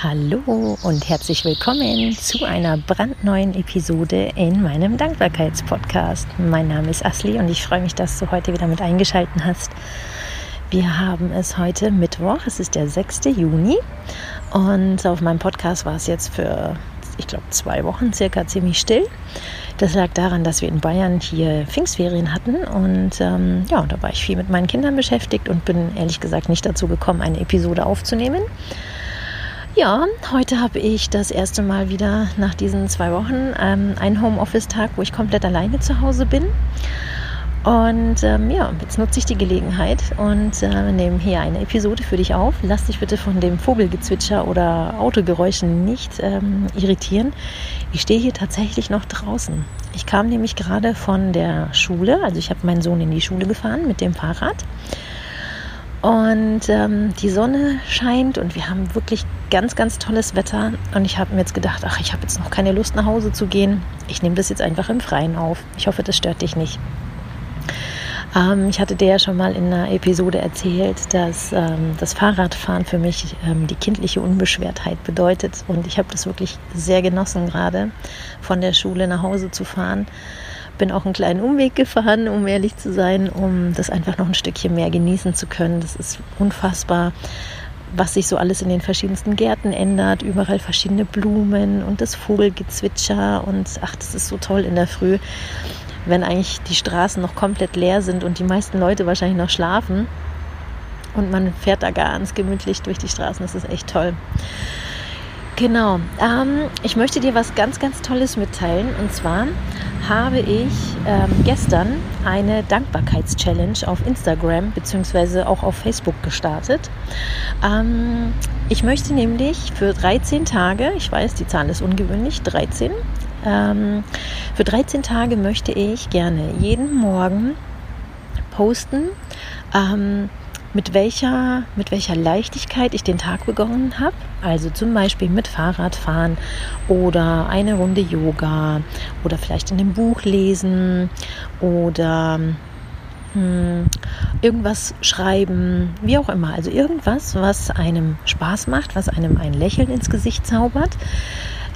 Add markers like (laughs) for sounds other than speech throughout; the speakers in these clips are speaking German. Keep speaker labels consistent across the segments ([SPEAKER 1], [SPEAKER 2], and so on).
[SPEAKER 1] Hallo und herzlich willkommen zu einer brandneuen Episode in meinem Dankbarkeitspodcast. Mein Name ist Asli und ich freue mich, dass du heute wieder mit eingeschaltet hast. Wir haben es heute Mittwoch, es ist der 6. Juni und auf meinem Podcast war es jetzt für, ich glaube, zwei Wochen circa ziemlich still. Das lag daran, dass wir in Bayern hier Pfingstferien hatten und ähm, ja, da war ich viel mit meinen Kindern beschäftigt und bin ehrlich gesagt nicht dazu gekommen, eine Episode aufzunehmen. Ja, heute habe ich das erste Mal wieder nach diesen zwei Wochen ähm, einen Homeoffice-Tag, wo ich komplett alleine zu Hause bin. Und ähm, ja, jetzt nutze ich die Gelegenheit und äh, nehme hier eine Episode für dich auf. Lass dich bitte von dem Vogelgezwitscher oder Autogeräuschen nicht ähm, irritieren. Ich stehe hier tatsächlich noch draußen. Ich kam nämlich gerade von der Schule, also ich habe meinen Sohn in die Schule gefahren mit dem Fahrrad. Und ähm, die Sonne scheint und wir haben wirklich ganz, ganz tolles Wetter. Und ich habe mir jetzt gedacht, ach, ich habe jetzt noch keine Lust nach Hause zu gehen. Ich nehme das jetzt einfach im Freien auf. Ich hoffe, das stört dich nicht. Ähm, ich hatte dir ja schon mal in einer Episode erzählt, dass ähm, das Fahrradfahren für mich ähm, die kindliche Unbeschwertheit bedeutet. Und ich habe das wirklich sehr genossen, gerade von der Schule nach Hause zu fahren bin auch einen kleinen Umweg gefahren, um ehrlich zu sein, um das einfach noch ein Stückchen mehr genießen zu können. Das ist unfassbar, was sich so alles in den verschiedensten Gärten ändert. Überall verschiedene Blumen und das Vogelgezwitscher. Und ach, das ist so toll in der Früh, wenn eigentlich die Straßen noch komplett leer sind und die meisten Leute wahrscheinlich noch schlafen. Und man fährt da ganz gemütlich durch die Straßen. Das ist echt toll. Genau. Ähm, ich möchte dir was ganz, ganz Tolles mitteilen. Und zwar habe ich ähm, gestern eine Dankbarkeitschallenge auf Instagram bzw. auch auf Facebook gestartet. Ähm, ich möchte nämlich für 13 Tage, ich weiß, die Zahl ist ungewöhnlich, 13, ähm, für 13 Tage möchte ich gerne jeden Morgen posten, ähm, mit welcher, mit welcher Leichtigkeit ich den Tag begonnen habe. Also zum Beispiel mit Fahrradfahren oder eine Runde Yoga oder vielleicht in einem Buch lesen oder hm, irgendwas schreiben, wie auch immer. Also irgendwas, was einem Spaß macht, was einem ein Lächeln ins Gesicht zaubert,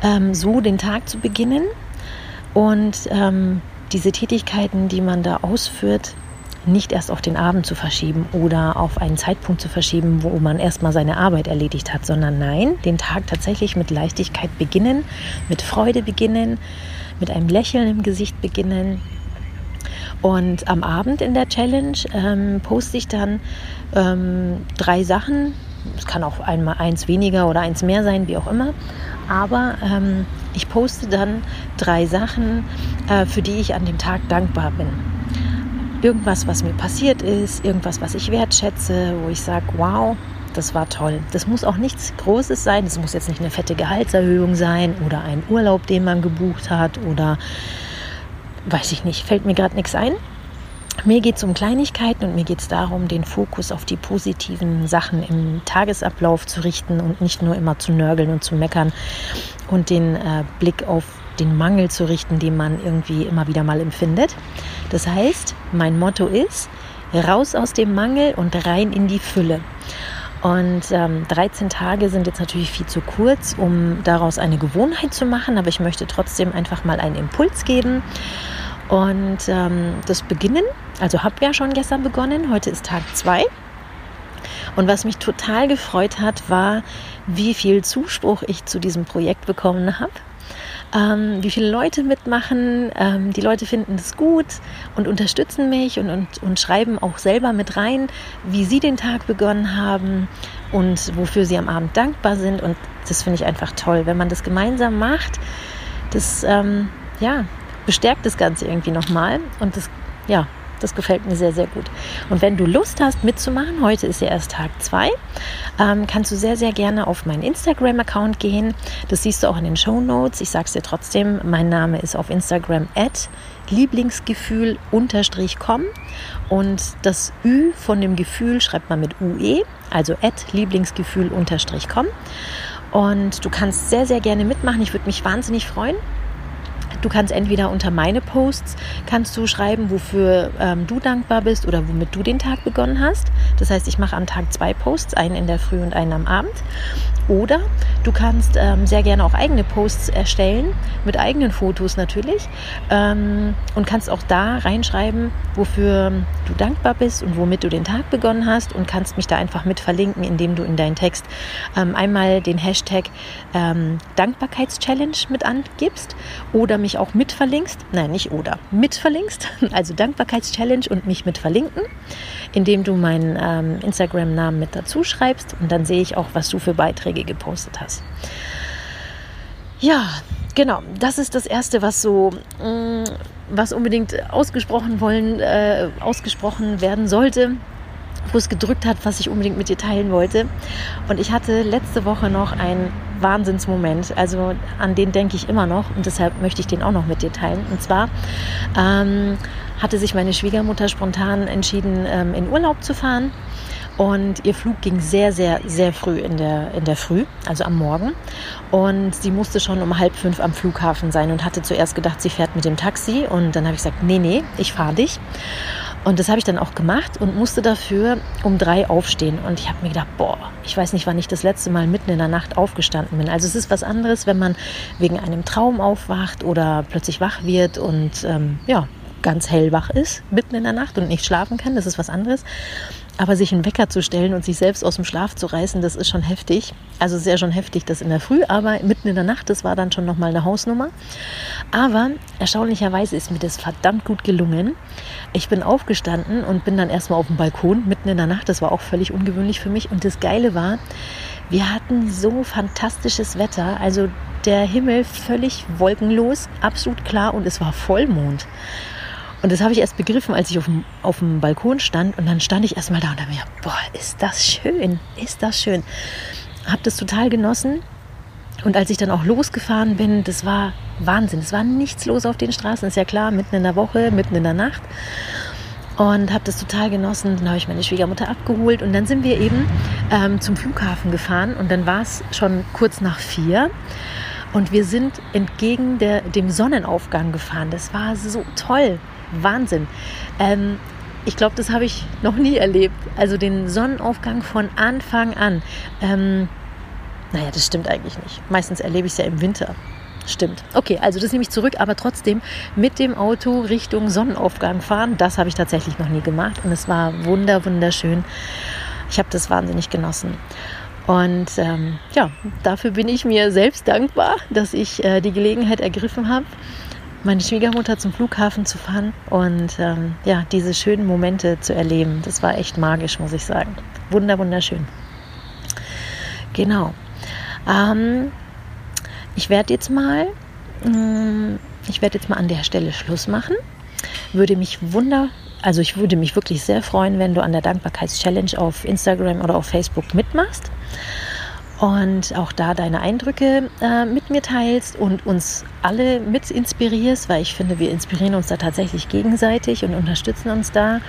[SPEAKER 1] ähm, so den Tag zu beginnen und ähm, diese Tätigkeiten, die man da ausführt, nicht erst auf den Abend zu verschieben oder auf einen Zeitpunkt zu verschieben, wo man erstmal seine Arbeit erledigt hat, sondern nein, den Tag tatsächlich mit Leichtigkeit beginnen, mit Freude beginnen, mit einem Lächeln im Gesicht beginnen. Und am Abend in der Challenge ähm, poste ich dann ähm, drei Sachen. Es kann auch einmal eins weniger oder eins mehr sein, wie auch immer. Aber ähm, ich poste dann drei Sachen, äh, für die ich an dem Tag dankbar bin irgendwas, was mir passiert ist, irgendwas, was ich wertschätze, wo ich sage, wow, das war toll. Das muss auch nichts Großes sein. Das muss jetzt nicht eine fette Gehaltserhöhung sein oder ein Urlaub, den man gebucht hat oder weiß ich nicht, fällt mir gerade nichts ein. Mir geht es um Kleinigkeiten und mir geht es darum, den Fokus auf die positiven Sachen im Tagesablauf zu richten und nicht nur immer zu nörgeln und zu meckern und den äh, Blick auf den Mangel zu richten, den man irgendwie immer wieder mal empfindet. Das heißt, mein Motto ist, raus aus dem Mangel und rein in die Fülle. Und ähm, 13 Tage sind jetzt natürlich viel zu kurz, um daraus eine Gewohnheit zu machen, aber ich möchte trotzdem einfach mal einen Impuls geben. Und ähm, das Beginnen, also habe ja schon gestern begonnen, heute ist Tag 2. Und was mich total gefreut hat, war, wie viel Zuspruch ich zu diesem Projekt bekommen habe ähm, wie viele Leute mitmachen. Ähm, die Leute finden es gut und unterstützen mich und, und, und schreiben auch selber mit rein, wie sie den Tag begonnen haben und wofür sie am Abend dankbar sind. Und das finde ich einfach toll, wenn man das gemeinsam macht. Das ähm, ja, bestärkt das Ganze irgendwie nochmal und das ja, das gefällt mir sehr, sehr gut. Und wenn du Lust hast mitzumachen, heute ist ja erst Tag 2, ähm, kannst du sehr, sehr gerne auf meinen Instagram-Account gehen. Das siehst du auch in den Show Notes. Ich sage es dir trotzdem, mein Name ist auf Instagram at lieblingsgefühl-com und das Ü von dem Gefühl schreibt man mit UE, also at lieblingsgefühl-com. Und du kannst sehr, sehr gerne mitmachen. Ich würde mich wahnsinnig freuen. Du kannst entweder unter meine Posts kannst du schreiben, wofür ähm, du dankbar bist oder womit du den Tag begonnen hast. Das heißt, ich mache am Tag zwei Posts, einen in der Früh und einen am Abend. Oder du kannst ähm, sehr gerne auch eigene Posts erstellen, mit eigenen Fotos natürlich. Ähm, und kannst auch da reinschreiben, wofür du dankbar bist und womit du den Tag begonnen hast. Und kannst mich da einfach mit verlinken, indem du in deinen Text ähm, einmal den Hashtag ähm, Dankbarkeitschallenge mit angibst oder mich auch mit verlinkst. Nein, nicht oder, mit verlinkst. (laughs) Also Dankbarkeitschallenge und mich mit verlinken, indem du meinen ähm, Instagram-Namen mit dazu schreibst. Und dann sehe ich auch, was du für Beiträge gepostet hast. Ja, genau. Das ist das Erste, was so, mh, mm, was unbedingt ausgesprochen wollen, äh, ausgesprochen werden sollte wo es gedrückt hat, was ich unbedingt mit dir teilen wollte. Und ich hatte letzte Woche noch einen Wahnsinnsmoment. Also an den denke ich immer noch und deshalb möchte ich den auch noch mit dir teilen. Und zwar ähm, hatte sich meine Schwiegermutter spontan entschieden, ähm, in Urlaub zu fahren. Und ihr Flug ging sehr, sehr, sehr früh in der, in der Früh, also am Morgen. Und sie musste schon um halb fünf am Flughafen sein und hatte zuerst gedacht, sie fährt mit dem Taxi. Und dann habe ich gesagt, nee, nee, ich fahre dich. Und das habe ich dann auch gemacht und musste dafür um drei aufstehen. Und ich habe mir gedacht, boah, ich weiß nicht, wann ich das letzte Mal mitten in der Nacht aufgestanden bin. Also es ist was anderes, wenn man wegen einem Traum aufwacht oder plötzlich wach wird und ähm, ja, ganz hellwach ist, mitten in der Nacht und nicht schlafen kann. Das ist was anderes. Aber sich einen Wecker zu stellen und sich selbst aus dem Schlaf zu reißen, das ist schon heftig. Also sehr schon heftig, das in der Früh, aber mitten in der Nacht, das war dann schon nochmal eine Hausnummer. Aber erstaunlicherweise ist mir das verdammt gut gelungen. Ich bin aufgestanden und bin dann erstmal auf dem Balkon mitten in der Nacht. Das war auch völlig ungewöhnlich für mich. Und das Geile war, wir hatten so fantastisches Wetter. Also der Himmel völlig wolkenlos, absolut klar und es war Vollmond. Und das habe ich erst begriffen, als ich auf dem, auf dem Balkon stand. Und dann stand ich erst mal da und dachte mir, boah, ist das schön, ist das schön. Habe das total genossen. Und als ich dann auch losgefahren bin, das war Wahnsinn. Es war nichts los auf den Straßen, ist ja klar, mitten in der Woche, mitten in der Nacht. Und habe das total genossen. Dann habe ich meine Schwiegermutter abgeholt und dann sind wir eben ähm, zum Flughafen gefahren und dann war es schon kurz nach vier. Und wir sind entgegen der, dem Sonnenaufgang gefahren. Das war so toll. Wahnsinn. Ähm, ich glaube, das habe ich noch nie erlebt. Also den Sonnenaufgang von Anfang an. Ähm, naja, das stimmt eigentlich nicht. Meistens erlebe ich es ja im Winter. Stimmt. Okay, also das nehme ich zurück, aber trotzdem mit dem Auto Richtung Sonnenaufgang fahren, das habe ich tatsächlich noch nie gemacht und es war wunder, wunderschön. Ich habe das wahnsinnig genossen. Und ähm, ja, dafür bin ich mir selbst dankbar, dass ich äh, die Gelegenheit ergriffen habe meine Schwiegermutter zum Flughafen zu fahren und ähm, ja, diese schönen Momente zu erleben. Das war echt magisch, muss ich sagen. Wunder, wunderschön. Genau. Ähm, ich werde jetzt mal, ähm, ich werde jetzt mal an der Stelle Schluss machen. Würde mich wunder, also ich würde mich wirklich sehr freuen, wenn du an der Dankbarkeitschallenge auf Instagram oder auf Facebook mitmachst und auch da deine Eindrücke äh, mit mir teilst und uns alle mit inspirierst, weil ich finde, wir inspirieren uns da tatsächlich gegenseitig und unterstützen uns da.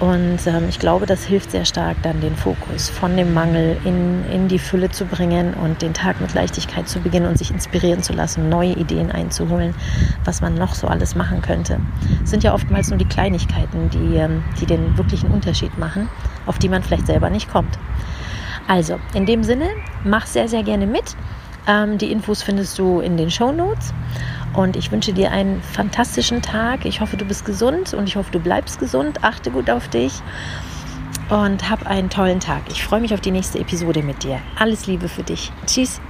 [SPEAKER 1] Und ähm, ich glaube, das hilft sehr stark, dann den Fokus von dem Mangel in, in die Fülle zu bringen und den Tag mit Leichtigkeit zu beginnen und sich inspirieren zu lassen, neue Ideen einzuholen, was man noch so alles machen könnte. Es sind ja oftmals nur die Kleinigkeiten, die, ähm, die den wirklichen Unterschied machen, auf die man vielleicht selber nicht kommt. Also, in dem Sinne, mach sehr, sehr gerne mit. Ähm, die Infos findest du in den Show Notes. Und ich wünsche dir einen fantastischen Tag. Ich hoffe, du bist gesund und ich hoffe, du bleibst gesund. Achte gut auf dich und hab einen tollen Tag. Ich freue mich auf die nächste Episode mit dir. Alles Liebe für dich. Tschüss.